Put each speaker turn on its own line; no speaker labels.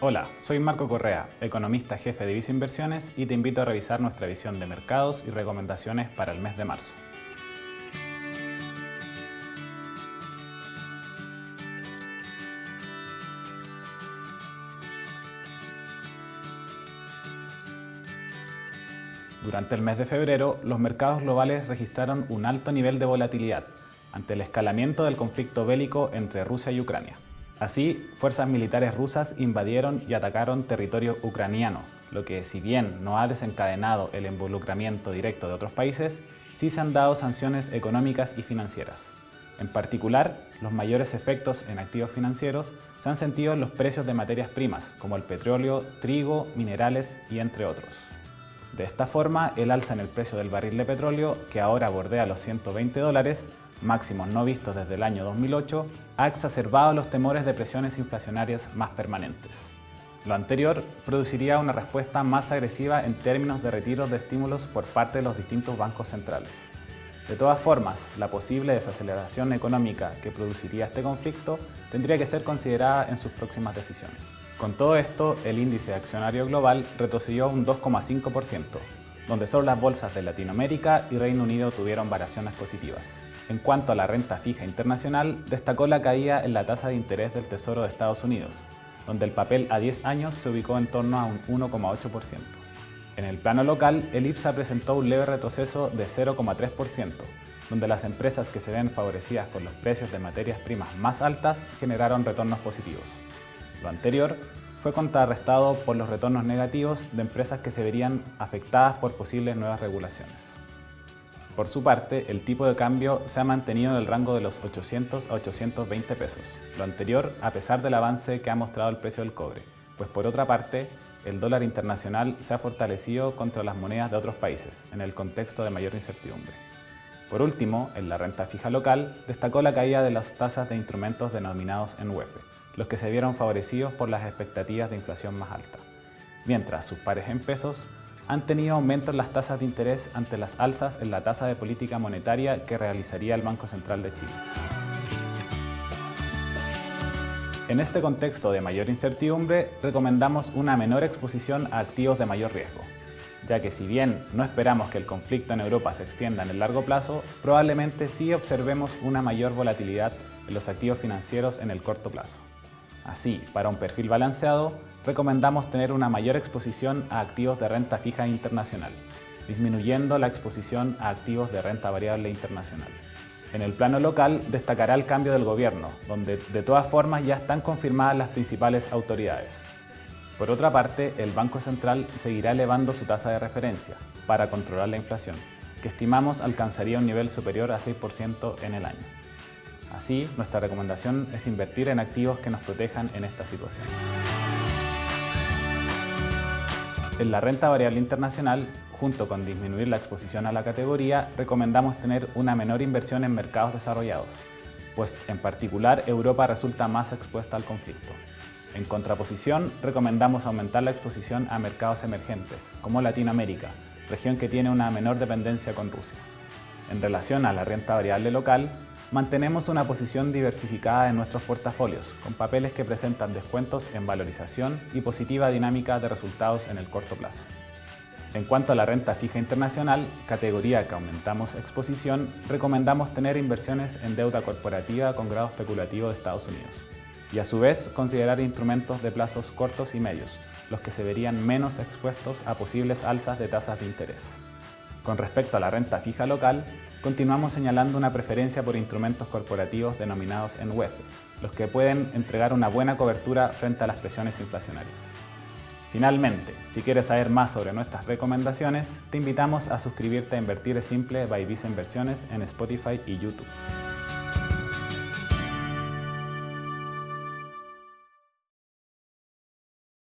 Hola, soy Marco Correa, economista jefe de Visa Inversiones y te invito a revisar nuestra visión de mercados y recomendaciones para el mes de marzo. Durante el mes de febrero, los mercados globales registraron un alto nivel de volatilidad ante el escalamiento del conflicto bélico entre Rusia y Ucrania. Así, fuerzas militares rusas invadieron y atacaron territorio ucraniano, lo que si bien no ha desencadenado el involucramiento directo de otros países, sí se han dado sanciones económicas y financieras. En particular, los mayores efectos en activos financieros se han sentido en los precios de materias primas, como el petróleo, trigo, minerales y entre otros. De esta forma, el alza en el precio del barril de petróleo, que ahora bordea los 120 dólares, máximos no vistos desde el año 2008, ha exacerbado los temores de presiones inflacionarias más permanentes. Lo anterior produciría una respuesta más agresiva en términos de retiros de estímulos por parte de los distintos bancos centrales. De todas formas, la posible desaceleración económica que produciría este conflicto tendría que ser considerada en sus próximas decisiones. Con todo esto, el índice accionario global retrocedió un 2,5%, donde solo las bolsas de Latinoamérica y Reino Unido tuvieron variaciones positivas. En cuanto a la renta fija internacional, destacó la caída en la tasa de interés del Tesoro de Estados Unidos, donde el papel a 10 años se ubicó en torno a un 1,8%. En el plano local, el IPSA presentó un leve retroceso de 0,3%, donde las empresas que se ven favorecidas por los precios de materias primas más altas generaron retornos positivos. Lo anterior fue contrarrestado por los retornos negativos de empresas que se verían afectadas por posibles nuevas regulaciones. Por su parte, el tipo de cambio se ha mantenido en el rango de los 800 a 820 pesos, lo anterior a pesar del avance que ha mostrado el precio del cobre, pues por otra parte, el dólar internacional se ha fortalecido contra las monedas de otros países, en el contexto de mayor incertidumbre. Por último, en la renta fija local, destacó la caída de las tasas de instrumentos denominados en UEF, los que se vieron favorecidos por las expectativas de inflación más alta, mientras sus pares en pesos han tenido aumento en las tasas de interés ante las alzas en la tasa de política monetaria que realizaría el Banco Central de Chile. En este contexto de mayor incertidumbre, recomendamos una menor exposición a activos de mayor riesgo, ya que si bien no esperamos que el conflicto en Europa se extienda en el largo plazo, probablemente sí observemos una mayor volatilidad en los activos financieros en el corto plazo. Así, para un perfil balanceado, recomendamos tener una mayor exposición a activos de renta fija internacional, disminuyendo la exposición a activos de renta variable internacional. En el plano local destacará el cambio del gobierno, donde de todas formas ya están confirmadas las principales autoridades. Por otra parte, el Banco Central seguirá elevando su tasa de referencia para controlar la inflación, que estimamos alcanzaría un nivel superior a 6% en el año. Así, nuestra recomendación es invertir en activos que nos protejan en esta situación. En la renta variable internacional, junto con disminuir la exposición a la categoría, recomendamos tener una menor inversión en mercados desarrollados, pues en particular Europa resulta más expuesta al conflicto. En contraposición, recomendamos aumentar la exposición a mercados emergentes, como Latinoamérica, región que tiene una menor dependencia con Rusia. En relación a la renta variable local, mantenemos una posición diversificada en nuestros portafolios, con papeles que presentan descuentos en valorización y positiva dinámica de resultados en el corto plazo. En cuanto a la renta fija internacional, categoría que aumentamos exposición, recomendamos tener inversiones en deuda corporativa con grado especulativo de Estados Unidos y a su vez considerar instrumentos de plazos cortos y medios, los que se verían menos expuestos a posibles alzas de tasas de interés. Con respecto a la renta fija local, continuamos señalando una preferencia por instrumentos corporativos denominados en web, los que pueden entregar una buena cobertura frente a las presiones inflacionarias. Finalmente, si quieres saber más sobre nuestras recomendaciones, te invitamos a suscribirte a Invertir Simple by Visa Inversiones en Spotify y YouTube.